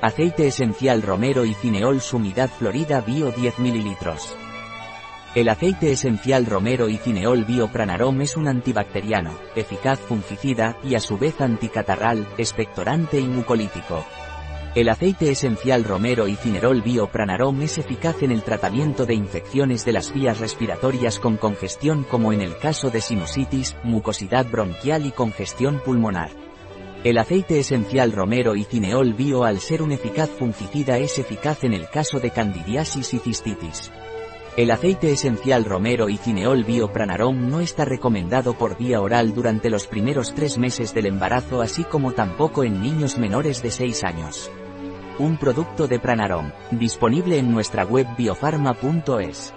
Aceite esencial romero y cineol sumidad florida bio 10 ml. El aceite esencial romero y cineol biopranarom es un antibacteriano, eficaz fungicida y a su vez anticatarral, expectorante y mucolítico. El aceite esencial romero y cinerol biopranarom es eficaz en el tratamiento de infecciones de las vías respiratorias con congestión como en el caso de sinusitis, mucosidad bronquial y congestión pulmonar. El aceite esencial romero y cineol bio al ser un eficaz fungicida es eficaz en el caso de candidiasis y cistitis. El aceite esencial romero y cineol biopranarom no está recomendado por vía oral durante los primeros tres meses del embarazo así como tampoco en niños menores de 6 años. Un producto de Pranarom, disponible en nuestra web biofarma.es.